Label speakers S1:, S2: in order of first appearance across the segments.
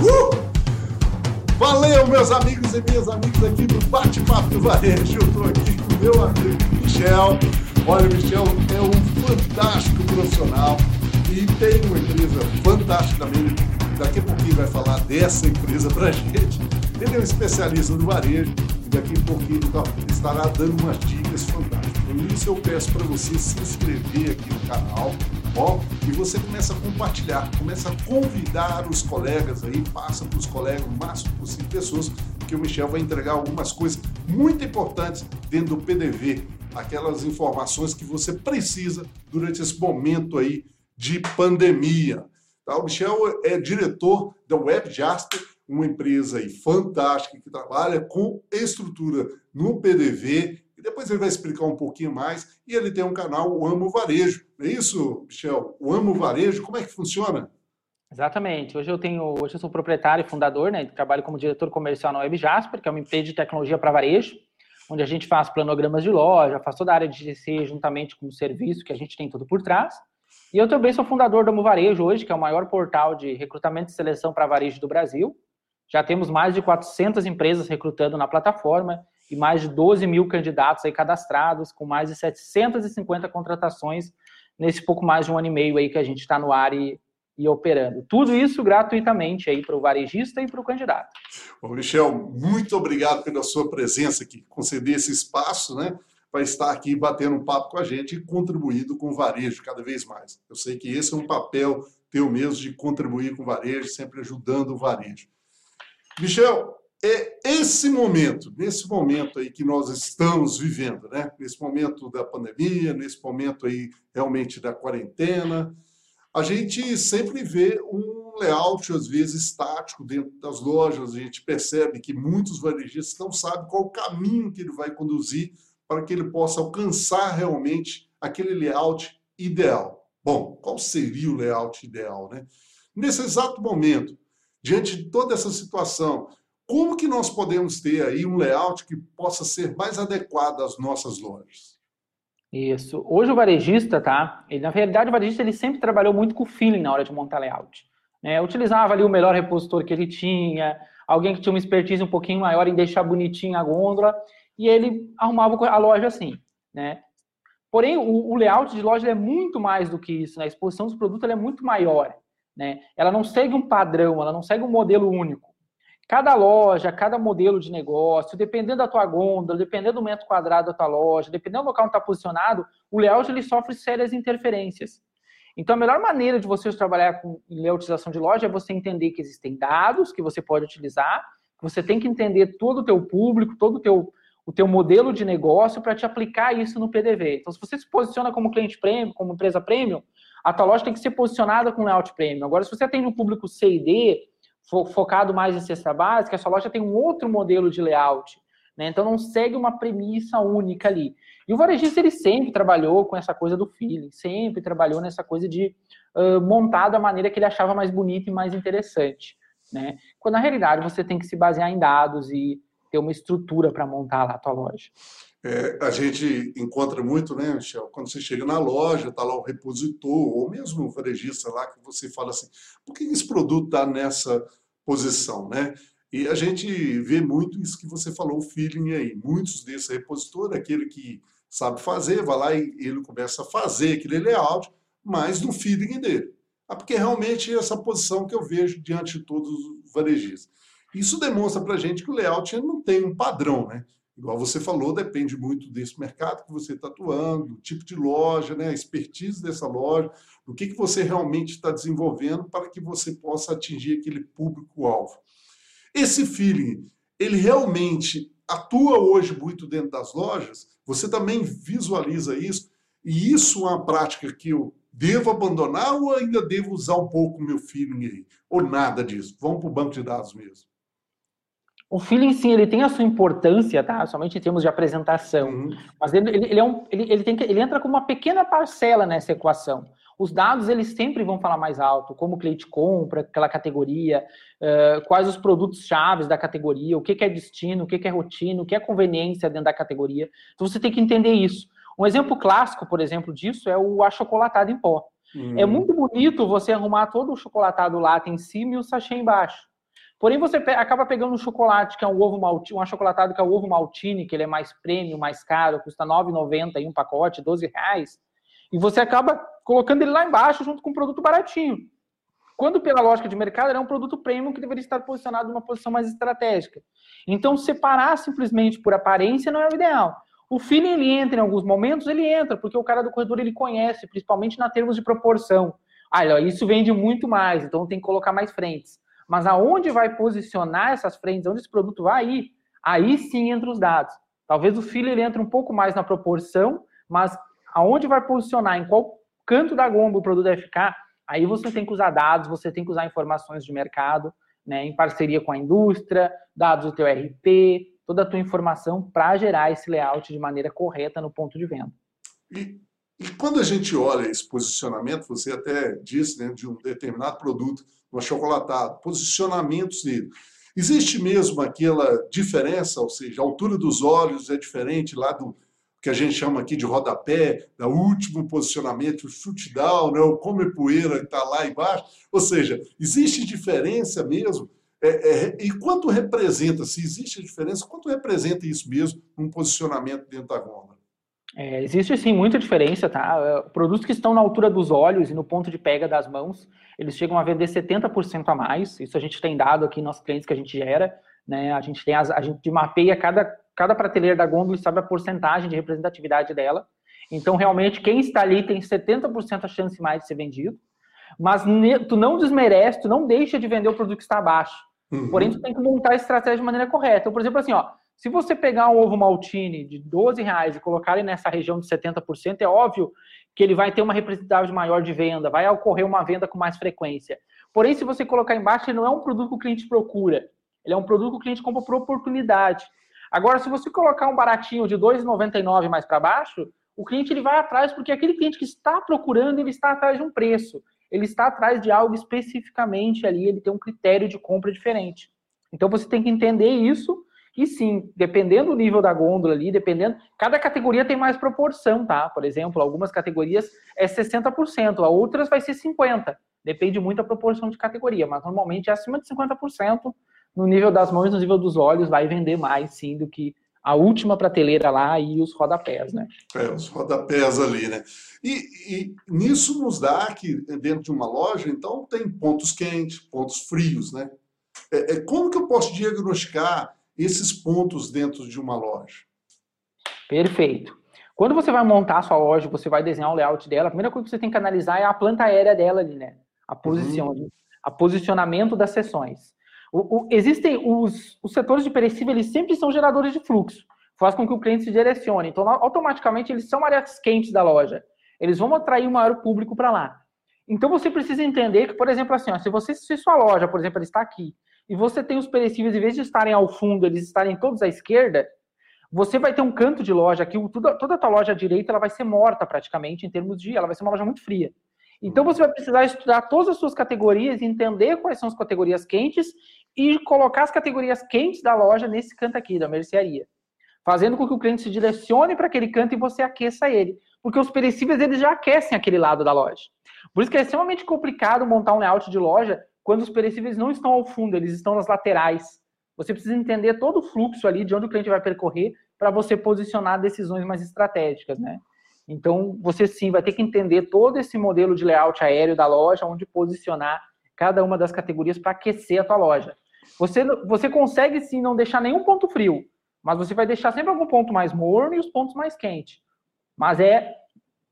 S1: Uh! Valeu, meus amigos e minhas amigas aqui do Bate-Papo do Varejo. Eu estou aqui com meu amigo Michel. Olha, o Michel é um fantástico profissional e tem uma empresa fantástica também. Daqui a pouquinho vai falar dessa empresa para gente. Ele é um especialista do varejo e daqui a pouquinho ele estará dando umas dicas fantásticas. Por isso eu peço para você se inscrever aqui no canal Ó, e você começa a compartilhar, começa a convidar os colegas aí, passa para os colegas o máximo possível pessoas, que o Michel vai entregar algumas coisas muito importantes dentro do PDV, aquelas informações que você precisa durante esse momento aí de pandemia. Tá? O Michel é diretor da Web Jasper, uma empresa aí fantástica que trabalha com estrutura no PDV depois ele vai explicar um pouquinho mais. E ele tem um canal, o Amo Varejo. Não é isso, Michel? O Amo Varejo, como é que funciona?
S2: Exatamente. Hoje eu tenho, hoje eu sou proprietário e fundador, né? Trabalho como diretor comercial na Web Jasper, que é uma empresa de tecnologia para varejo, onde a gente faz planogramas de loja, faz toda a área de GC juntamente com o serviço que a gente tem tudo por trás. E eu também sou fundador do Amo Varejo hoje, que é o maior portal de recrutamento e seleção para varejo do Brasil. Já temos mais de 400 empresas recrutando na plataforma e mais de 12 mil candidatos aí cadastrados, com mais de 750 contratações nesse pouco mais de um ano e meio aí que a gente está no ar e, e operando. Tudo isso gratuitamente aí para o varejista e para o candidato.
S1: Bom, Michel, muito obrigado pela sua presença aqui, conceder esse espaço, né? Para estar aqui batendo um papo com a gente e contribuindo com o varejo cada vez mais. Eu sei que esse é um papel teu mesmo de contribuir com o varejo, sempre ajudando o varejo. Michel, é esse momento, nesse momento aí que nós estamos vivendo, né? Nesse momento da pandemia, nesse momento aí realmente da quarentena, a gente sempre vê um layout às vezes estático dentro das lojas. A gente percebe que muitos varejistas não sabem qual o caminho que ele vai conduzir para que ele possa alcançar realmente aquele layout ideal. Bom, qual seria o layout ideal, né? Nesse exato momento, diante de toda essa situação, como que nós podemos ter aí um layout que possa ser mais adequado às nossas lojas?
S2: Isso. Hoje o varejista, tá? Ele, na verdade, o varejista ele sempre trabalhou muito com feeling na hora de montar layout. Né? Utilizava ali o melhor repositor que ele tinha, alguém que tinha uma expertise um pouquinho maior em deixar bonitinha a gôndola, e ele arrumava a loja assim, né? Porém, o, o layout de loja é muito mais do que isso, né? A exposição dos produtos é muito maior, né? Ela não segue um padrão, ela não segue um modelo único. Cada loja, cada modelo de negócio, dependendo da tua gôndola, dependendo do metro quadrado da tua loja, dependendo do local onde está posicionado, o layout ele sofre sérias interferências. Então, a melhor maneira de você trabalhar com layoutização de loja é você entender que existem dados que você pode utilizar, que você tem que entender todo o teu público, todo o teu, o teu modelo de negócio para te aplicar isso no PDV. Então, se você se posiciona como cliente premium, como empresa premium, a tua loja tem que ser posicionada com layout premium. Agora, se você atende um público C e D, focado mais em cesta básica, a sua loja tem um outro modelo de layout. Né? Então não segue uma premissa única ali. E o varejista ele sempre trabalhou com essa coisa do feeling, sempre trabalhou nessa coisa de uh, montar da maneira que ele achava mais bonita e mais interessante. Né? Quando na realidade você tem que se basear em dados e ter uma estrutura para montar lá a tua loja.
S1: É, a gente encontra muito, né, Michel? Quando você chega na loja, está lá o repositor, ou mesmo o varejista lá, que você fala assim, por que esse produto está nessa posição, né? E a gente vê muito isso que você falou, o feeling aí. Muitos desses repositores, aquele que sabe fazer, vai lá e ele começa a fazer aquele layout, mas no feeling dele. Ah, porque realmente é essa posição que eu vejo diante de todos os varejistas. Isso demonstra para a gente que o layout não tem um padrão, né? Igual você falou, depende muito desse mercado que você está atuando, do tipo de loja, né, a expertise dessa loja, do que, que você realmente está desenvolvendo para que você possa atingir aquele público-alvo. Esse feeling, ele realmente atua hoje muito dentro das lojas? Você também visualiza isso? E isso é uma prática que eu devo abandonar ou ainda devo usar um pouco o meu feeling aí? Ou nada disso? Vamos para o banco de dados mesmo
S2: o feeling, sim, ele tem a sua importância, tá? Somente em termos de apresentação. Uhum. Mas ele, ele, ele, é um, ele, ele, tem que, ele entra com uma pequena parcela nessa equação. Os dados, eles sempre vão falar mais alto, como o cliente compra, aquela categoria, uh, quais os produtos chaves da categoria, o que, que é destino, o que, que é rotina, o que é conveniência dentro da categoria. Então, você tem que entender isso. Um exemplo clássico, por exemplo, disso é o achocolatado em pó. Uhum. É muito bonito você arrumar todo o chocolatado lá em cima e o sachê embaixo. Porém, você acaba pegando um chocolate, que é um ovo maltine, um achocolatado que é o ovo maltine, que ele é mais prêmio, mais caro, custa R$ 9,90 em um pacote, 12 reais, e você acaba colocando ele lá embaixo junto com um produto baratinho. Quando, pela lógica de mercado, ele é um produto premium que deveria estar posicionado numa posição mais estratégica. Então, separar simplesmente por aparência não é o ideal. O feeling ele entra em alguns momentos, ele entra, porque o cara do corredor ele conhece, principalmente na termos de proporção. Ah, isso vende muito mais, então tem que colocar mais frentes. Mas aonde vai posicionar essas frentes, onde esse produto vai ir, aí sim entra os dados. Talvez o feeling ele entre um pouco mais na proporção, mas aonde vai posicionar, em qual canto da gomba o produto deve ficar, aí você tem que usar dados, você tem que usar informações de mercado, né, em parceria com a indústria, dados do teu RP, toda a tua informação para gerar esse layout de maneira correta no ponto de venda.
S1: E, e quando a gente olha esse posicionamento, você até disse né, de um determinado produto, um achocolatado, posicionamentos dele. Existe mesmo aquela diferença, ou seja, a altura dos olhos é diferente lá do que a gente chama aqui de rodapé, da último posicionamento, o shoot down, né, o come poeira que está lá embaixo. Ou seja, existe diferença mesmo é, é, e quanto representa, se existe a diferença, quanto representa isso mesmo num posicionamento dentro da gôndola?
S2: É, existe sim muita diferença, tá? É, produtos que estão na altura dos olhos e no ponto de pega das mãos, eles chegam a vender 70% a mais. Isso a gente tem dado aqui nos clientes que a gente gera, né? A gente tem as, a gente mapeia cada cada prateleira da gôndola e sabe a porcentagem de representatividade dela. Então, realmente, quem está ali tem 70% a chance mais de ser vendido. Mas tu não desmerece, tu não deixa de vender o produto que está abaixo. Uhum. Porém, tu tem que montar a estratégia de maneira correta. Então, por exemplo, assim, ó, se você pegar um ovo maltine de 12 reais e colocar ele nessa região de 70%, é óbvio que ele vai ter uma representatividade maior de venda, vai ocorrer uma venda com mais frequência. Porém, se você colocar embaixo, ele não é um produto que o cliente procura. Ele é um produto que o cliente compra por oportunidade. Agora, se você colocar um baratinho de R$ 2,99 mais para baixo, o cliente ele vai atrás, porque aquele cliente que está procurando, ele está atrás de um preço ele está atrás de algo especificamente ali, ele tem um critério de compra diferente. Então você tem que entender isso e sim, dependendo do nível da gôndola ali, dependendo, cada categoria tem mais proporção, tá? Por exemplo, algumas categorias é 60%, a outras vai ser 50%. Depende muito da proporção de categoria, mas normalmente é acima de 50% no nível das mãos, no nível dos olhos, vai vender mais sim do que a última prateleira lá e os rodapés, né?
S1: É, os rodapés ali, né? E, e, nisso nos dá que dentro de uma loja, então, tem pontos quentes, pontos frios, né? É, é, como que eu posso diagnosticar esses pontos dentro de uma loja?
S2: Perfeito. Quando você vai montar a sua loja, você vai desenhar o layout dela, a primeira coisa que você tem que analisar é a planta aérea dela ali, né? A posição, uhum. a posicionamento das seções. O, o, existem os, os setores de perecível, eles sempre são geradores de fluxo, faz com que o cliente se direcione. Então, automaticamente, eles são áreas quentes da loja. Eles vão atrair o maior público para lá. Então, você precisa entender que, por exemplo, assim, ó, se você se sua loja, por exemplo, está aqui, e você tem os perecíveis, em vez de estarem ao fundo, eles estarem todos à esquerda, você vai ter um canto de loja aqui, toda, toda a tua loja à direita ela vai ser morta praticamente em termos de, ela vai ser uma loja muito fria. Então você vai precisar estudar todas as suas categorias, entender quais são as categorias quentes e colocar as categorias quentes da loja nesse canto aqui, da mercearia. Fazendo com que o cliente se direcione para aquele canto e você aqueça ele. Porque os perecíveis eles já aquecem aquele lado da loja. Por isso que é extremamente complicado montar um layout de loja quando os perecíveis não estão ao fundo, eles estão nas laterais. Você precisa entender todo o fluxo ali de onde o cliente vai percorrer para você posicionar decisões mais estratégicas, né? Então, você sim vai ter que entender todo esse modelo de layout aéreo da loja, onde posicionar cada uma das categorias para aquecer a tua loja. Você, você consegue sim não deixar nenhum ponto frio, mas você vai deixar sempre algum ponto mais morno e os pontos mais quentes. Mas é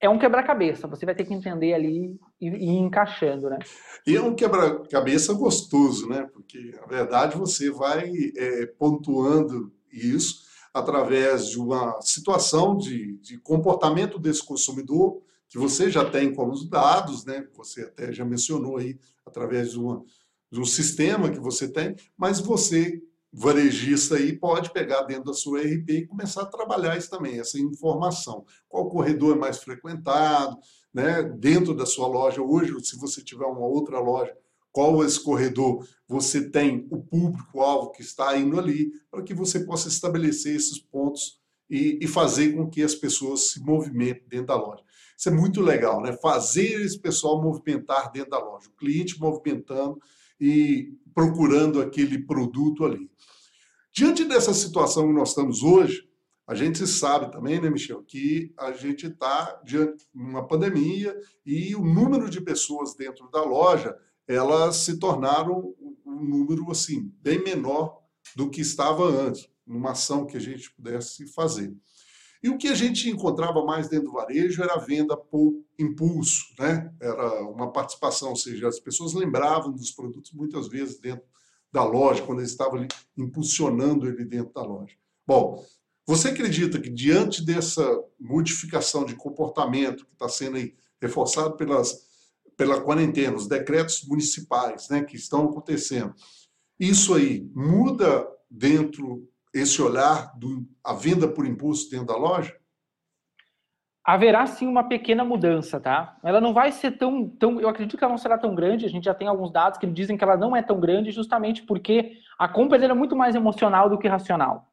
S2: é um quebra-cabeça. Você vai ter que entender ali e, ir encaixando, né?
S1: E é um quebra-cabeça gostoso, né? Porque, na verdade, você vai é, pontuando isso através de uma situação de, de comportamento desse consumidor que você já tem como dados, né? Você até já mencionou aí através de, uma, de um sistema que você tem, mas você varejista aí pode pegar dentro da sua RP e começar a trabalhar isso também, essa informação. Qual corredor é mais frequentado, né? Dentro da sua loja hoje, se você tiver uma outra loja, qual esse corredor você tem o público-alvo que está indo ali, para que você possa estabelecer esses pontos e, e, fazer com que as pessoas se movimentem dentro da loja. Isso é muito legal, né? Fazer esse pessoal movimentar dentro da loja, o cliente movimentando e procurando aquele produto ali. Diante dessa situação que nós estamos hoje, a gente sabe também, né, Michel, que a gente está diante de uma pandemia e o número de pessoas dentro da loja, elas se tornaram um número assim bem menor do que estava antes, numa ação que a gente pudesse fazer. E o que a gente encontrava mais dentro do varejo era a venda por impulso, né? Era uma participação, ou seja, as pessoas lembravam dos produtos muitas vezes dentro da loja, quando eles estavam ali impulsionando ele dentro da loja. Bom, você acredita que diante dessa modificação de comportamento que está sendo aí reforçado pelas, pela quarentena, os decretos municipais né, que estão acontecendo, isso aí muda dentro esse olhar do a venda por impulso dentro da loja?
S2: Haverá sim uma pequena mudança, tá? Ela não vai ser tão, tão. Eu acredito que ela não será tão grande. A gente já tem alguns dados que dizem que ela não é tão grande, justamente porque a compra é muito mais emocional do que racional.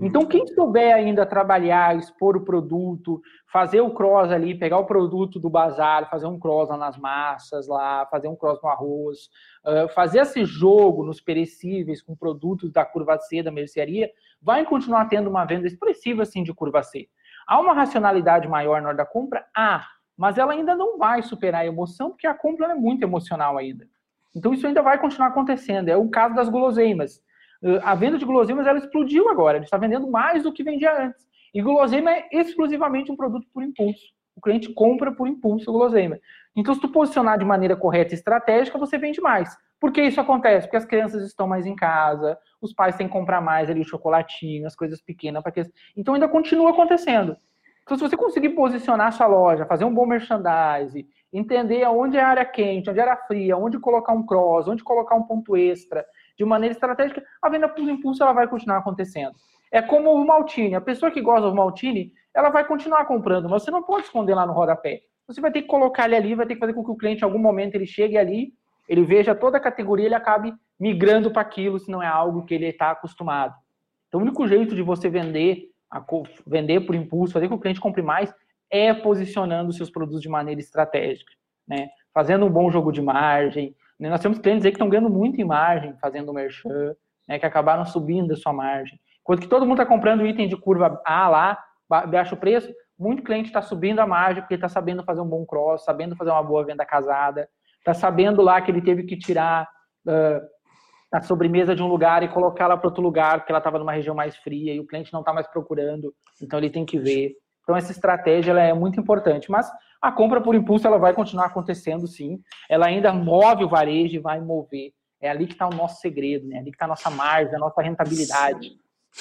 S2: Então, quem souber ainda trabalhar, expor o produto, fazer o cross ali, pegar o produto do bazar, fazer um cross lá nas massas, lá, fazer um cross no arroz, fazer esse jogo nos perecíveis com produtos da curva C da mercearia, vai continuar tendo uma venda expressiva assim de curva C. Há uma racionalidade maior na hora da compra? Há, mas ela ainda não vai superar a emoção, porque a compra é muito emocional ainda. Então isso ainda vai continuar acontecendo. É o caso das guloseimas a venda de guloseimas ela explodiu agora. Ele está vendendo mais do que vendia antes. E guloseima é exclusivamente um produto por impulso. O cliente compra por impulso guloseima. Então, se tu posicionar de maneira correta e estratégica, você vende mais. Por que isso acontece? Porque as crianças estão mais em casa, os pais têm que comprar mais ali o chocolatinho, as coisas pequenas. que... Então, ainda continua acontecendo. Então, se você conseguir posicionar sua loja, fazer um bom merchandising, entender onde é a área quente, onde é a área fria, onde colocar um cross, onde colocar um ponto extra, de maneira estratégica, a venda por impulso ela vai continuar acontecendo. É como o Maltini. A pessoa que gosta do Maltini, ela vai continuar comprando, mas você não pode esconder lá no rodapé. Você vai ter que colocar ele ali, vai ter que fazer com que o cliente, em algum momento, ele chegue ali, ele veja toda a categoria, ele acabe migrando para aquilo, se não é algo que ele está acostumado. Então, o único jeito de você vender, vender por impulso, fazer com que o cliente compre mais, é posicionando seus produtos de maneira estratégica, né? Fazendo um bom jogo de margem, nós temos clientes aí que estão ganhando muito em margem fazendo o merchan, né, que acabaram subindo a sua margem. Enquanto que todo mundo está comprando item de curva A lá, baixo preço, muito cliente está subindo a margem porque está sabendo fazer um bom cross, sabendo fazer uma boa venda casada, está sabendo lá que ele teve que tirar uh, a sobremesa de um lugar e colocá-la para outro lugar, porque ela estava numa região mais fria e o cliente não está mais procurando, então ele tem que ver. Então essa estratégia ela é muito importante, mas a compra por impulso ela vai continuar acontecendo, sim. Ela ainda move o varejo e vai mover. É ali que está o nosso segredo, né? É ali que está a nossa margem, a nossa rentabilidade.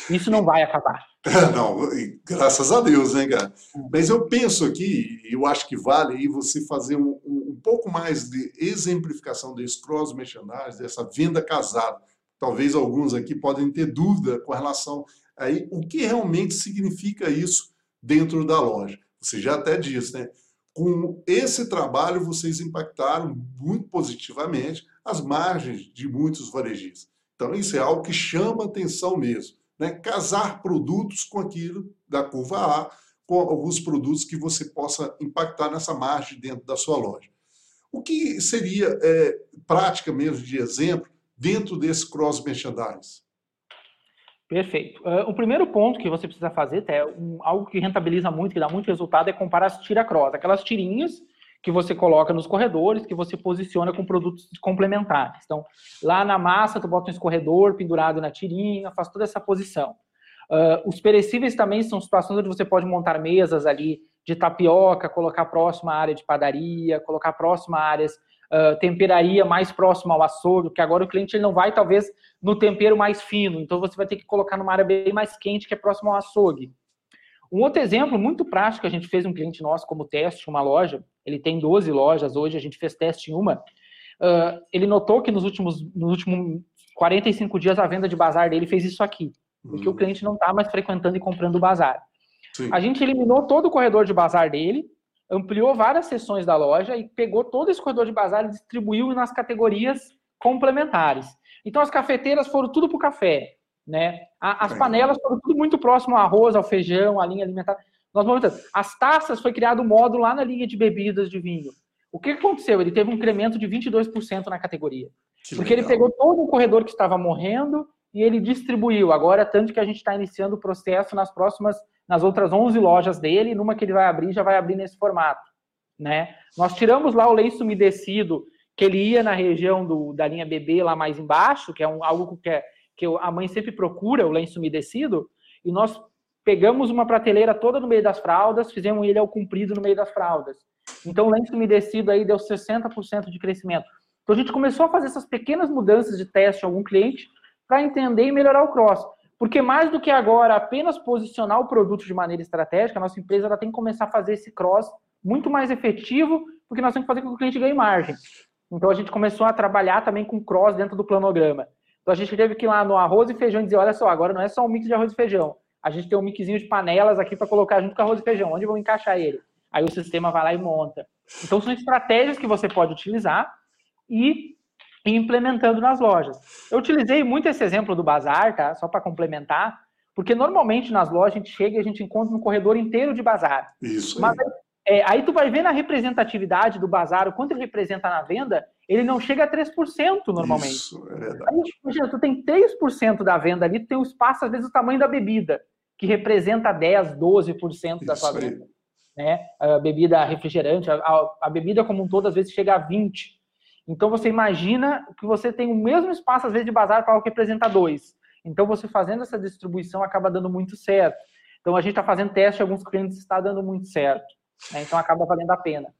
S2: Isso não vai acabar.
S1: É, não, graças a Deus, né, cara? Mas eu penso aqui, eu acho que vale aí você fazer um, um pouco mais de exemplificação desse cross merchandising, dessa venda casada. Talvez alguns aqui podem ter dúvida com relação aí o que realmente significa isso dentro da loja. Você já até disse, né? Com esse trabalho, vocês impactaram muito positivamente as margens de muitos varejistas. Então, isso é algo que chama atenção mesmo. Né? Casar produtos com aquilo da curva A, com alguns produtos que você possa impactar nessa margem dentro da sua loja. O que seria é, prática mesmo de exemplo dentro desse cross merchandise?
S2: Perfeito. Uh, o primeiro ponto que você precisa fazer, é um, algo que rentabiliza muito, que dá muito resultado, é comparar as tira-cross, aquelas tirinhas que você coloca nos corredores, que você posiciona com produtos complementares. Então, lá na massa, tu bota um escorredor pendurado na tirinha, faz toda essa posição. Uh, os perecíveis também são situações onde você pode montar mesas ali de tapioca, colocar próxima à área de padaria, colocar próxima a áreas uh, temperaria mais próxima ao açougue, porque agora o cliente ele não vai, talvez, no tempero mais fino, então você vai ter que colocar numa área bem mais quente, que é próximo ao açougue. Um outro exemplo muito prático, a gente fez um cliente nosso como teste, uma loja, ele tem 12 lojas hoje, a gente fez teste em uma, uh, ele notou que nos últimos, nos últimos 45 dias a venda de bazar dele fez isso aqui, porque uhum. o cliente não está mais frequentando e comprando o bazar. Sim. A gente eliminou todo o corredor de bazar dele, ampliou várias seções da loja e pegou todo esse corredor de bazar e distribuiu nas categorias complementares. Então as cafeteiras foram tudo para o café, né? As panelas foram tudo muito próximo ao arroz, ao feijão, à linha alimentar. Nós as taças foi criado um módulo lá na linha de bebidas de vinho. O que aconteceu? Ele teve um incremento de 22% na categoria. Que Porque legal. ele pegou todo o corredor que estava morrendo e ele distribuiu. Agora, tanto que a gente está iniciando o processo nas próximas, nas outras 11 lojas dele, numa que ele vai abrir, já vai abrir nesse formato. Né? Nós tiramos lá o lenço umedecido, que ele ia na região do, da linha BB lá mais embaixo, que é um, algo que, é, que a mãe sempre procura, o lenço umedecido, e nós pegamos uma prateleira toda no meio das fraldas, fizemos ele ao comprido no meio das fraldas. Então, o lenço umedecido aí deu 60% de crescimento. Então, a gente começou a fazer essas pequenas mudanças de teste em algum cliente para entender e melhorar o cross. Porque mais do que agora apenas posicionar o produto de maneira estratégica, a nossa empresa ela tem que começar a fazer esse cross muito mais efetivo, porque nós temos que fazer com que o cliente ganhe margem. Então a gente começou a trabalhar também com cross dentro do planograma. Então a gente teve que ir lá no arroz e feijão e dizer, olha só, agora não é só um mix de arroz e feijão. A gente tem um mixzinho de panelas aqui para colocar junto com arroz e feijão. Onde vão encaixar ele? Aí o sistema vai lá e monta. Então são estratégias que você pode utilizar e ir implementando nas lojas. Eu utilizei muito esse exemplo do bazar, tá? Só para complementar, porque normalmente nas lojas a gente chega e a gente encontra um corredor inteiro de bazar.
S1: Isso.
S2: Mas é, aí tu vai ver na representatividade do bazar, o quanto ele representa na venda, ele não chega a 3% normalmente. Isso, é verdade. Aí, imagina, tu tem 3% da venda ali, tu tem um espaço, às vezes, o tamanho da bebida, que representa 10%, 12% da sua venda. Né? A bebida refrigerante, a, a, bebida como um todo, às vezes, chega a 20%. Então, você imagina que você tem o mesmo espaço, às vezes, de bazar para algo que representa 2%. Então, você fazendo essa distribuição acaba dando muito certo. Então, a gente está fazendo teste, alguns clientes está dando muito certo. Né? Então acaba valendo a pena.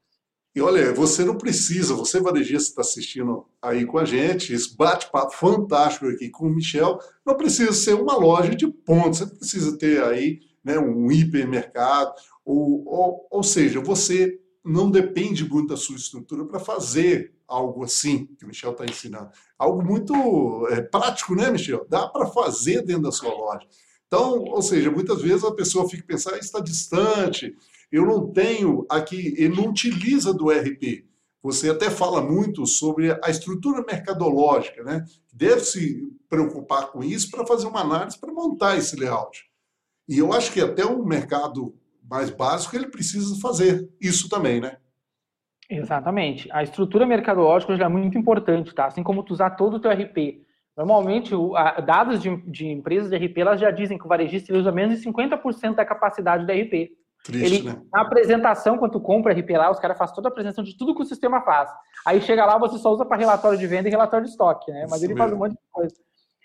S1: E olha, você não precisa, você varejista está assistindo aí com a gente, esse bate-papo fantástico aqui com o Michel, não precisa ser uma loja de pontos, você precisa ter aí né, um hipermercado, ou, ou, ou seja, você não depende muito da sua estrutura para fazer algo assim que o Michel está ensinando. Algo muito é, prático, né, Michel? Dá para fazer dentro da sua loja. Então, ou seja, muitas vezes a pessoa fica pensando, ah, está distante, eu não tenho aqui, ele não utiliza do RP. Você até fala muito sobre a estrutura mercadológica, né? Deve se preocupar com isso para fazer uma análise para montar esse layout. E eu acho que até um mercado mais básico ele precisa fazer isso também, né?
S2: Exatamente. A estrutura mercadológica é muito importante, tá? Assim como tu usar todo o teu RP. Normalmente, o, a, dados de, de, empresas de RP, elas já dizem que o varejista usa menos de 50% da capacidade do RP. Triste, ele, né? Na apresentação, quando tu compra RP lá, os caras fazem toda a apresentação de tudo que o sistema faz. Aí chega lá, você só usa para relatório de venda e relatório de estoque, né? Mas Isso ele mesmo. faz um monte de coisa.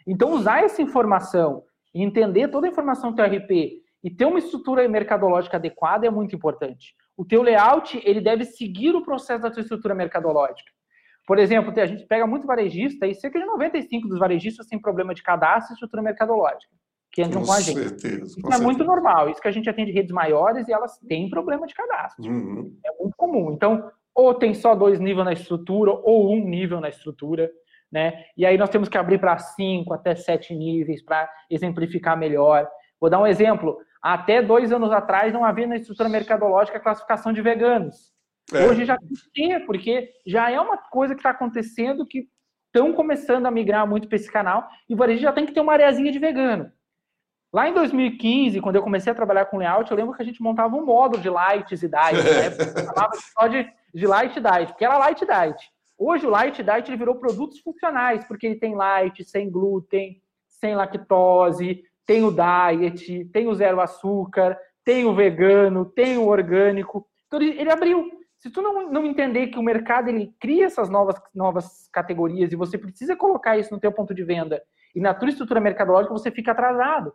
S2: Então, usar essa informação e entender toda a informação do teu RP e ter uma estrutura mercadológica adequada é muito importante. O teu layout, ele deve seguir o processo da tua estrutura mercadológica. Por exemplo, a gente pega muito varejista e cerca de 95 dos varejistas têm problema de cadastro e estrutura mercadológica que entram com, com a gente. Certeza, isso é certeza. muito normal. Isso que a gente atende redes maiores e elas têm problema de cadastro. Uhum. É muito comum. Então, ou tem só dois níveis na estrutura, ou um nível na estrutura, né? E aí nós temos que abrir para cinco até sete níveis para exemplificar melhor. Vou dar um exemplo. Até dois anos atrás não havia na estrutura mercadológica a classificação de veganos. É. Hoje já tem, porque já é uma coisa que está acontecendo que estão começando a migrar muito para esse canal e o varejo já tem que ter uma areazinha de vegano. Lá em 2015, quando eu comecei a trabalhar com layout, eu lembro que a gente montava um módulo de lights e diet, né? chamava só de, de light diet, porque era light diet. Hoje o light diet ele virou produtos funcionais, porque ele tem light, sem glúten, sem lactose, tem o diet, tem o zero açúcar, tem o vegano, tem o orgânico. Então ele, ele abriu. Se tu não, não entender que o mercado ele cria essas novas, novas categorias e você precisa colocar isso no teu ponto de venda e na tua estrutura mercadológica, você fica atrasado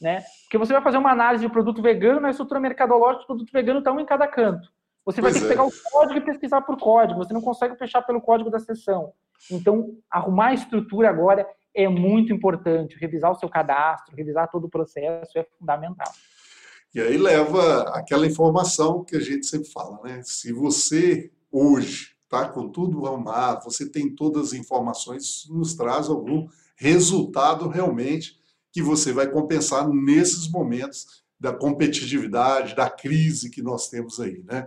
S2: né? Porque você vai fazer uma análise de produto vegano, na estrutura mercadológica, o produto vegano está um em cada canto. Você vai pois ter que é. pegar o código e pesquisar por código, você não consegue fechar pelo código da sessão. Então, arrumar a estrutura agora é muito importante. Revisar o seu cadastro, revisar todo o processo é fundamental.
S1: E aí leva aquela informação que a gente sempre fala, né? Se você hoje está com tudo arrumado, você tem todas as informações, isso nos traz algum resultado realmente que você vai compensar nesses momentos da competitividade, da crise que nós temos aí, né?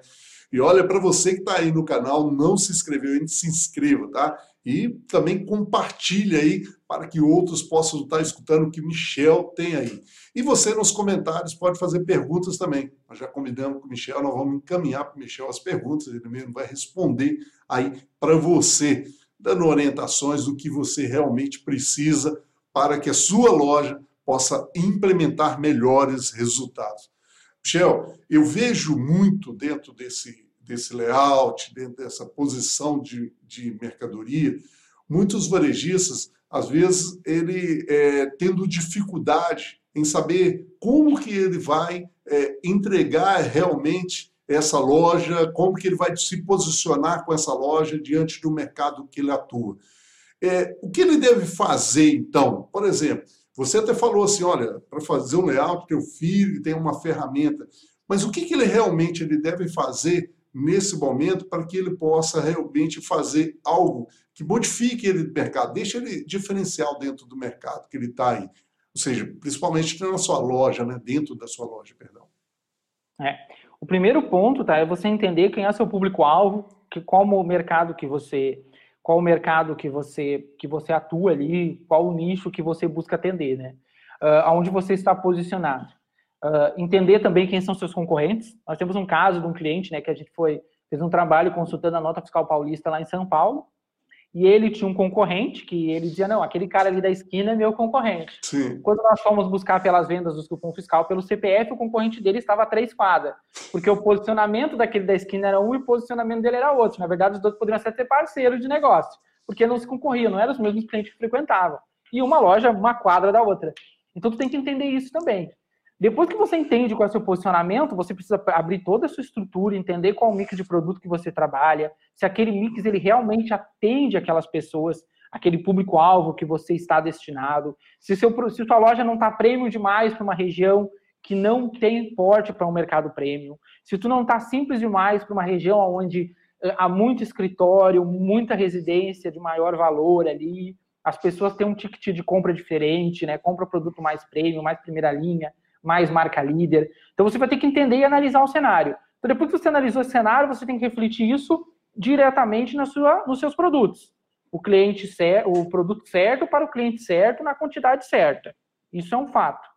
S1: E olha, para você que está aí no canal, não se inscreveu ainda, se inscreva, tá? E também compartilhe aí para que outros possam estar escutando o que Michel tem aí. E você nos comentários pode fazer perguntas também. Nós já combinamos com o Michel, nós vamos encaminhar para o Michel as perguntas, ele mesmo vai responder aí para você dando orientações do que você realmente precisa para que a sua loja possa implementar melhores resultados. Michel, eu vejo muito dentro desse, desse layout, dentro dessa posição de, de mercadoria, muitos varejistas, às vezes, ele é, tendo dificuldade em saber como que ele vai é, entregar realmente essa loja, como que ele vai se posicionar com essa loja diante do mercado que ele atua. É, o que ele deve fazer, então? Por exemplo, você até falou assim, olha, para fazer um layout, teu filho tem uma ferramenta, mas o que, que ele realmente ele deve fazer nesse momento para que ele possa realmente fazer algo que modifique ele do mercado, deixe ele diferencial dentro do mercado que ele está aí. Ou seja, principalmente na sua loja, né? dentro da sua loja, perdão.
S2: É. O primeiro ponto tá, é você entender quem é seu público-alvo, que, qual o mercado que você qual o mercado que você que você atua ali, qual o nicho que você busca atender, né? Uh, aonde você está posicionado. Uh, entender também quem são seus concorrentes. Nós temos um caso de um cliente, né, que a gente foi fez um trabalho consultando a nota fiscal paulista lá em São Paulo, e ele tinha um concorrente que ele dizia, não, aquele cara ali da esquina é meu concorrente. Sim. Quando nós fomos buscar pelas vendas do cupom fiscal pelo CPF, o concorrente dele estava a três quadras, porque o posicionamento daquele da esquina era um e o posicionamento dele era outro. Na verdade, os dois poderiam ser parceiros de negócio, porque não se concorriam, não eram os mesmos clientes que frequentavam. E uma loja, uma quadra da outra. Então, tu tem que entender isso também. Depois que você entende qual é o seu posicionamento, você precisa abrir toda a sua estrutura, entender qual o mix de produto que você trabalha, se aquele mix ele realmente atende aquelas pessoas, aquele público-alvo que você está destinado, se, seu, se sua loja não está premium demais para uma região que não tem porte para um mercado premium, se tu não está simples demais para uma região onde eh, há muito escritório, muita residência de maior valor ali, as pessoas têm um ticket de compra diferente, né? Compra produto mais premium, mais primeira linha mais marca líder. Então você vai ter que entender e analisar o cenário. Então, depois que você analisou o cenário, você tem que refletir isso diretamente na sua, nos seus produtos. O cliente certo, o produto certo para o cliente certo na quantidade certa. Isso é um fato.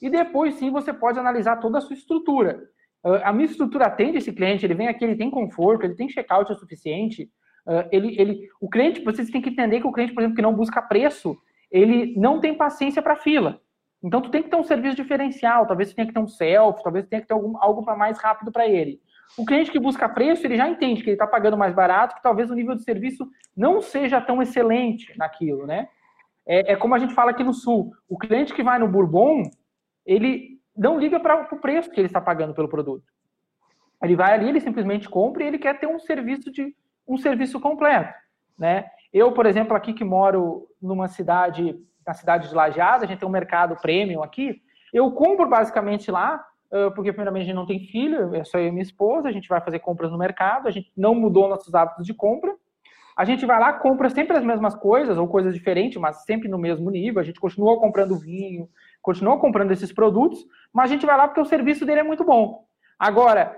S2: E depois sim você pode analisar toda a sua estrutura. Ah, a minha estrutura atende esse cliente, ele vem aqui, ele tem conforto, ele tem checkout o suficiente. Ah, ele, ele, o cliente, vocês têm que entender que o cliente, por exemplo, que não busca preço, ele não tem paciência para fila. Então, tu tem que ter um serviço diferencial, talvez tu tenha que ter um self, talvez tu tenha que ter algum, algo para mais rápido para ele. O cliente que busca preço, ele já entende que ele está pagando mais barato, que talvez o nível de serviço não seja tão excelente naquilo, né? É, é como a gente fala aqui no Sul, o cliente que vai no Bourbon, ele não liga para o preço que ele está pagando pelo produto. Ele vai ali, ele simplesmente compra e ele quer ter um serviço de um serviço completo, né? Eu, por exemplo, aqui que moro numa cidade na cidade de Lajeado, a gente tem um mercado premium aqui. Eu compro basicamente lá, porque primeiramente a gente não tem filho, é só eu e minha esposa, a gente vai fazer compras no mercado, a gente não mudou nossos hábitos de compra. A gente vai lá, compra sempre as mesmas coisas, ou coisas diferentes, mas sempre no mesmo nível. A gente continua comprando vinho, continua comprando esses produtos, mas a gente vai lá porque o serviço dele é muito bom. Agora,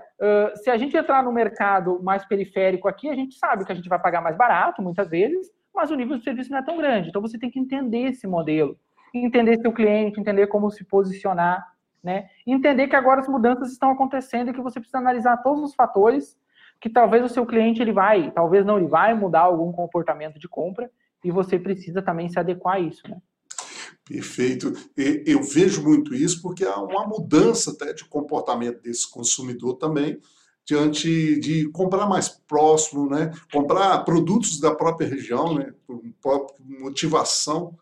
S2: se a gente entrar no mercado mais periférico aqui, a gente sabe que a gente vai pagar mais barato, muitas vezes, mas o nível de serviço não é tão grande. Então você tem que entender esse modelo, entender seu cliente, entender como se posicionar, né? Entender que agora as mudanças estão acontecendo e que você precisa analisar todos os fatores que talvez o seu cliente ele vai, talvez não ele vai mudar algum comportamento de compra e você precisa também se adequar a isso, né?
S1: Perfeito. Eu vejo muito isso porque há uma mudança até de comportamento desse consumidor também, diante de comprar mais próximo, né? comprar produtos da própria região, né? por motivação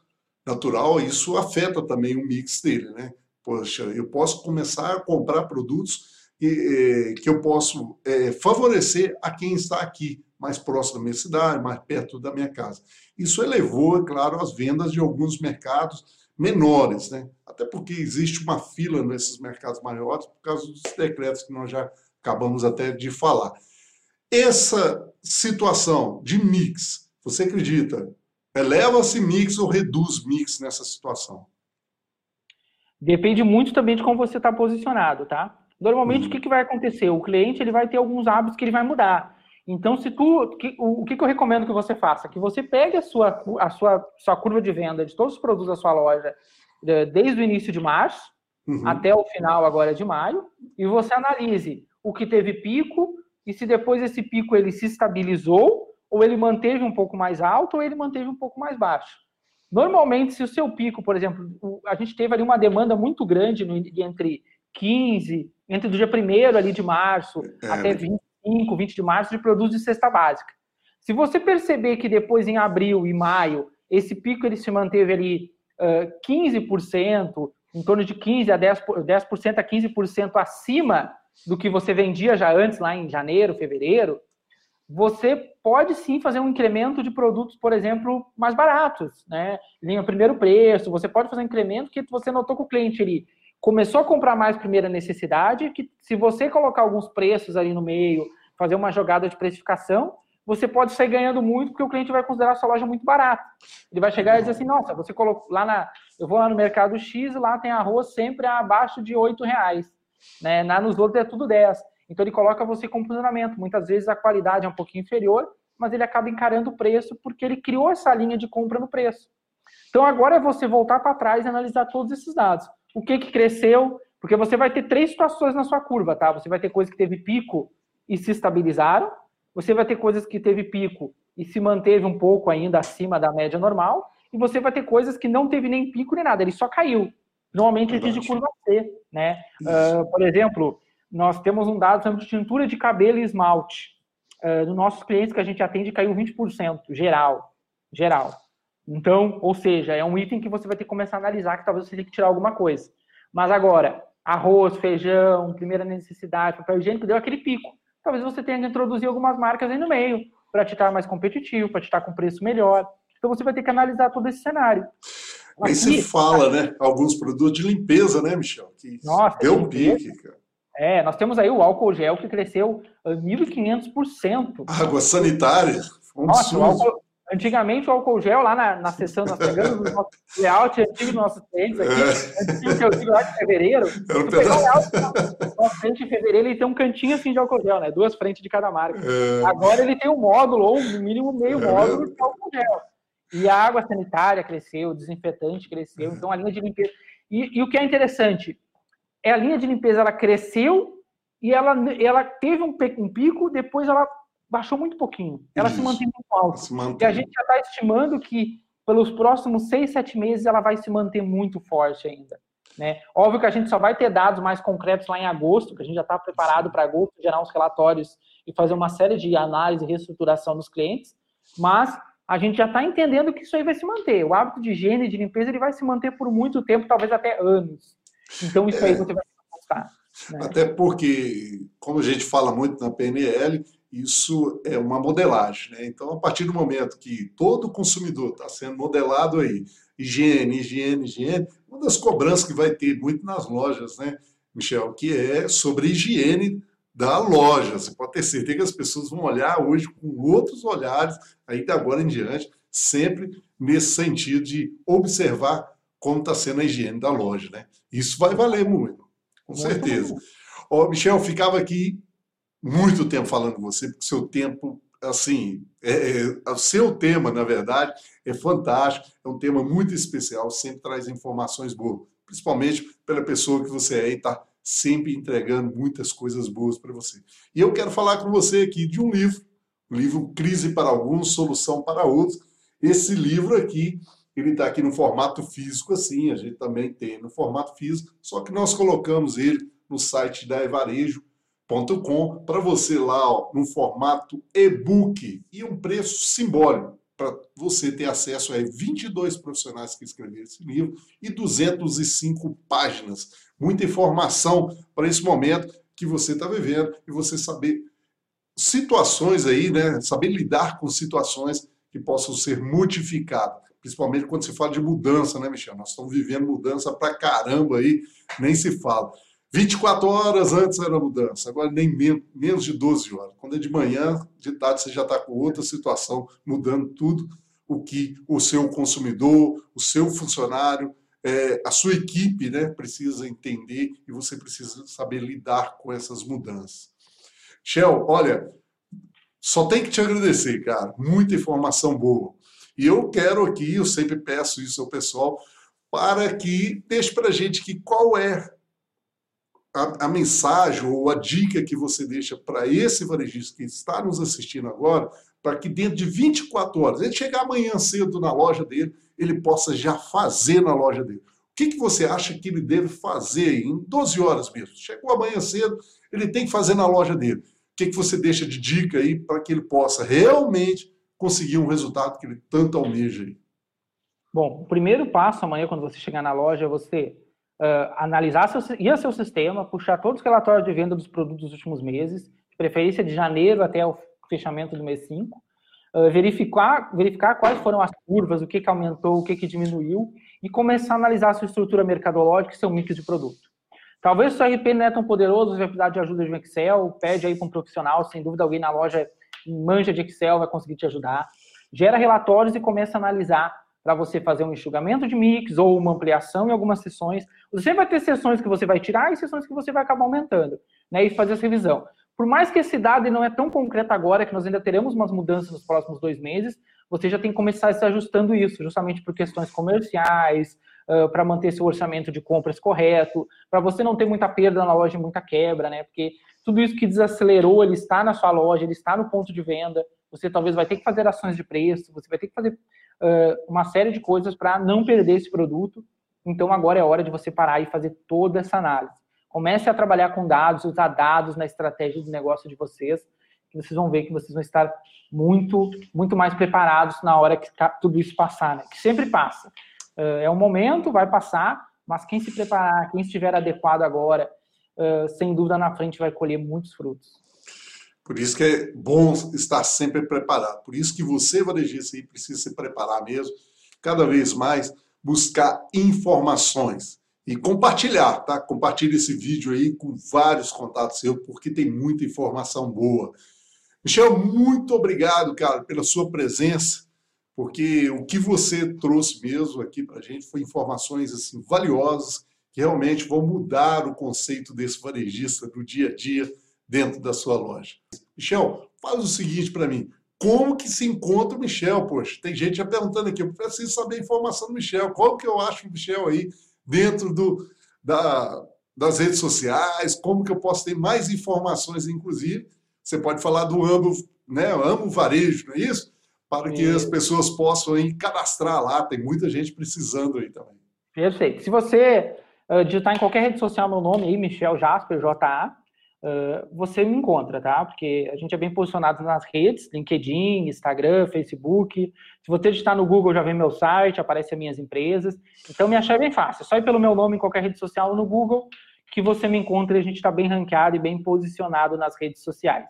S1: natural, isso afeta também o mix dele. Né? Poxa, eu posso começar a comprar produtos que, que eu posso é, favorecer a quem está aqui, mais próximo da minha cidade, mais perto da minha casa. Isso elevou, é claro, as vendas de alguns mercados menores, né? até porque existe uma fila nesses mercados maiores por causa dos decretos que nós já acabamos até de falar. Essa situação de mix, você acredita, eleva-se mix ou reduz mix nessa situação?
S2: Depende muito também de como você está posicionado, tá? Normalmente, uhum. o que, que vai acontecer? O cliente ele vai ter alguns hábitos que ele vai mudar. Então, se tu, que, o, o que, que eu recomendo que você faça? Que você pegue a sua, a sua, sua curva de venda de todos os produtos da sua loja desde o início de março uhum. até o final agora de maio e você analise o que teve pico e se depois esse pico ele se estabilizou ou ele manteve um pouco mais alto, ou ele manteve um pouco mais baixo. Normalmente, se o seu pico, por exemplo, a gente teve ali uma demanda muito grande no, entre 15, entre o dia 1 ali de março é. até 25, 20 de março, de produtos de cesta básica. Se você perceber que depois em abril e maio, esse pico ele se manteve ali uh, 15%, em torno de 15 a 10%, 10 a 15% acima do que você vendia já antes, lá em janeiro, fevereiro, você pode sim fazer um incremento de produtos, por exemplo, mais baratos, né? Linha primeiro preço, você pode fazer um incremento que você notou que o cliente ele começou a comprar mais primeira necessidade, que se você colocar alguns preços ali no meio, fazer uma jogada de precificação, você pode sair ganhando muito, porque o cliente vai considerar a sua loja muito barata. Ele vai chegar e dizer assim, nossa, você colocou lá na. Eu vou lá no mercado X, lá tem arroz sempre abaixo de R$ reais. Né? Na, nos outros é tudo 10. Então ele coloca você com posicionamento. Muitas vezes a qualidade é um pouquinho inferior, mas ele acaba encarando o preço porque ele criou essa linha de compra no preço. Então agora é você voltar para trás e analisar todos esses dados. O que que cresceu? Porque você vai ter três situações na sua curva, tá? Você vai ter coisas que teve pico e se estabilizaram. Você vai ter coisas que teve pico e se manteve um pouco ainda acima da média normal. E você vai ter coisas que não teve nem pico nem nada, ele só caiu. Normalmente a gente curva C, né? Uh, por exemplo, nós temos um dado sobre tintura de cabelo e esmalte. Uh, nos nossos clientes que a gente atende caiu 20%, geral. Geral. Então, ou seja, é um item que você vai ter que começar a analisar, que talvez você tenha que tirar alguma coisa. Mas agora, arroz, feijão, primeira necessidade, papel higiênico, deu aquele pico. Talvez você tenha que introduzir algumas marcas aí no meio, para te estar mais competitivo, para te estar com preço melhor. Então você vai ter que analisar todo esse cenário.
S1: Nem se fala, né? Alguns produtos de limpeza, né, Michel? Que Nossa, deu um pique, cara.
S2: É, nós temos aí o álcool gel que cresceu 1.500%.
S1: Água sanitária.
S2: Um Nossa, o álcool, antigamente o álcool gel lá na, na sessão, nós pegamos o nosso layout antigo dos nossos clientes aqui, é. antigo que eu digo lá de fevereiro, tu pegar o layout, nosso cliente de fevereiro ele tem um cantinho assim de álcool gel, né? Duas frentes de cada marca. É. Agora ele tem um módulo, ou no mínimo meio é módulo de álcool gel. E a água sanitária cresceu, o desinfetante cresceu, então a linha de limpeza. E, e, o que é interessante, é a linha de limpeza ela cresceu e ela, ela teve um, um pico, depois ela baixou muito pouquinho. Ela Isso. se mantém muito alta. E a gente já está estimando que pelos próximos seis, sete meses ela vai se manter muito forte ainda. Né? Óbvio que a gente só vai ter dados mais concretos lá em agosto, que a gente já está preparado para agosto gerar uns relatórios e fazer uma série de análise e reestruturação dos clientes, mas a gente já está entendendo que isso aí vai se manter. O hábito de higiene de limpeza ele vai se manter por muito tempo, talvez até anos. Então isso é, aí você vai
S1: gostar. Né? Até porque, como a gente fala muito na PNL, isso é uma modelagem. Né? Então, a partir do momento que todo consumidor está sendo modelado aí, higiene, higiene, higiene, uma das cobranças que vai ter muito nas lojas, né, Michel, que é sobre higiene da loja. Você pode ter certeza que as pessoas vão olhar hoje com outros olhares, aí agora em diante, sempre nesse sentido de observar como está sendo a higiene da loja. Né? Isso vai valer muito, com muito certeza. Ó, Michel, ficava aqui muito tempo falando com você, porque seu tempo, assim, é, é, o seu tema, na verdade, é fantástico, é um tema muito especial, sempre traz informações boas, principalmente pela pessoa que você é e está sempre entregando muitas coisas boas para você. E eu quero falar com você aqui de um livro, o livro Crise para Alguns, Solução para Outros. Esse livro aqui, ele está aqui no formato físico, assim, a gente também tem no formato físico, só que nós colocamos ele no site da evarejo.com para você lá, ó, no formato e-book e um preço simbólico para você ter acesso a 22 profissionais que escreveram esse livro e 205 páginas muita informação para esse momento que você está vivendo e você saber situações aí, né? Saber lidar com situações que possam ser modificadas. Principalmente quando se fala de mudança, né, Michel? Nós estamos vivendo mudança para caramba aí, nem se fala. 24 horas antes era mudança, agora nem menos de 12 horas. Quando é de manhã, de tarde você já está com outra situação, mudando tudo o que o seu consumidor, o seu funcionário, é, a sua equipe né, precisa entender e você precisa saber lidar com essas mudanças. Shell, olha, só tem que te agradecer, cara. Muita informação boa. E eu quero aqui, eu sempre peço isso ao pessoal, para que deixe para a gente que qual é a, a, mensagem ou a dica que você deixa para esse varejista que está nos assistindo agora, para que dentro de 24 horas, ele chegar amanhã cedo na loja dele, ele possa já fazer na loja dele. O que, que você acha que ele deve fazer em 12 horas mesmo? Chegou amanhã cedo, ele tem que fazer na loja dele. O que, que você deixa de dica aí para que ele possa realmente conseguir um resultado que ele tanto almeja aí?
S2: Bom, o primeiro passo amanhã, quando você chegar na loja, é você uh, analisar seu, ir ao seu sistema, puxar todos os relatórios de venda dos produtos dos últimos meses, de preferência de janeiro até o fechamento do mês 5, uh, verificar, verificar quais foram as curvas, o que, que aumentou, o que, que diminuiu, e começar a analisar sua estrutura mercadológica e seu mix de produto. Talvez o seu RP não é tão poderoso, você vai precisar de ajuda de Excel, pede aí para um profissional, sem dúvida alguém na loja manja de Excel vai conseguir te ajudar. Gera relatórios e começa a analisar para você fazer um enxugamento de mix ou uma ampliação em algumas sessões. Você vai ter sessões que você vai tirar e sessões que você vai acabar aumentando, né? E fazer essa revisão. Por mais que esse dado não é tão concreto agora, que nós ainda teremos umas mudanças nos próximos dois meses, você já tem que começar se ajustando isso, justamente por questões comerciais, uh, para manter seu orçamento de compras correto, para você não ter muita perda na loja e muita quebra, né? Porque tudo isso que desacelerou, ele está na sua loja, ele está no ponto de venda, você talvez vai ter que fazer ações de preço, você vai ter que fazer uma série de coisas para não perder esse produto. Então agora é hora de você parar e fazer toda essa análise. Comece a trabalhar com dados, usar dados na estratégia de negócio de vocês, que vocês vão ver que vocês vão estar muito, muito mais preparados na hora que tudo isso passar, né? Que sempre passa. É um momento, vai passar, mas quem se preparar, quem estiver adequado agora, sem dúvida na frente vai colher muitos frutos.
S1: Por isso que é bom estar sempre preparado. Por isso que você, varejista, aí, precisa se preparar mesmo, cada vez mais, buscar informações e compartilhar, tá? Compartilhe esse vídeo aí com vários contatos seus, porque tem muita informação boa. Michel, muito obrigado, cara, pela sua presença, porque o que você trouxe mesmo aqui para a gente foi informações assim valiosas que realmente vão mudar o conceito desse varejista do dia a dia dentro da sua loja. Michel, faz o seguinte para mim. Como que se encontra o Michel? Poxa, tem gente já perguntando aqui, eu preciso saber a informação do Michel. Como que eu acho o Michel aí dentro do, da, das redes sociais? Como que eu posso ter mais informações, inclusive? Você pode falar do Amo, né? Amo Varejo, não é isso? Para que as pessoas possam aí cadastrar lá. Tem muita gente precisando aí também.
S2: Perfeito. Se você uh, digitar em qualquer rede social meu nome aí, Michel Jasper, J-A, você me encontra, tá? Porque a gente é bem posicionado nas redes, LinkedIn, Instagram, Facebook. Se você digitar no Google, já vem meu site, aparece as minhas empresas. Então, me achar é bem fácil. É só ir pelo meu nome em qualquer rede social ou no Google que você me encontra e a gente está bem ranqueado e bem posicionado nas redes sociais.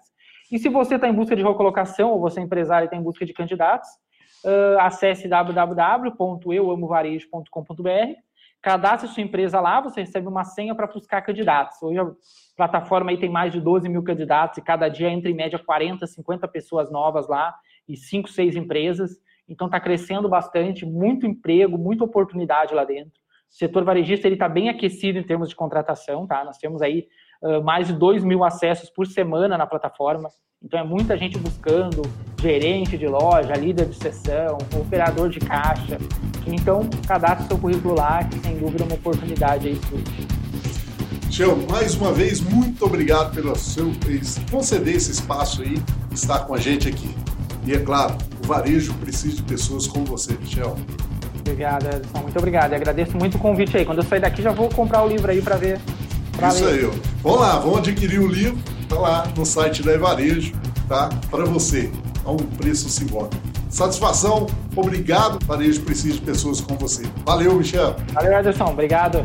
S2: E se você está em busca de recolocação ou você é empresário e está em busca de candidatos, uh, acesse www.euamovarejo.com.br cadastre sua empresa lá, você recebe uma senha para buscar candidatos. Hoje a plataforma aí tem mais de 12 mil candidatos e cada dia entra em média 40, 50 pessoas novas lá e 5, 6 empresas. Então está crescendo bastante, muito emprego, muita oportunidade lá dentro. O setor varejista ele está bem aquecido em termos de contratação, tá? Nós temos aí uh, mais de 2 mil acessos por semana na plataforma. Então é muita gente buscando gerente de loja, líder de sessão, operador de caixa. Então, cadastre seu currículo lá, que sem dúvida é uma oportunidade aí para
S1: Tchau, mais uma vez, muito obrigado pelo seu conceder esse espaço aí, estar com a gente aqui. E é claro, o varejo precisa de pessoas como você, Michel.
S2: Obrigado, Edson. Muito obrigado. E agradeço muito o convite aí. Quando eu sair daqui, já vou comprar o livro aí para ver.
S1: Pra Isso aí. Vamos lá, vamos adquirir o livro. Tá lá no site da Varejo, tá? Para você a um preço simbólico. Satisfação, obrigado. Varejo precisa de pessoas como você. Valeu, Michel.
S2: Valeu, Ederson. Obrigado.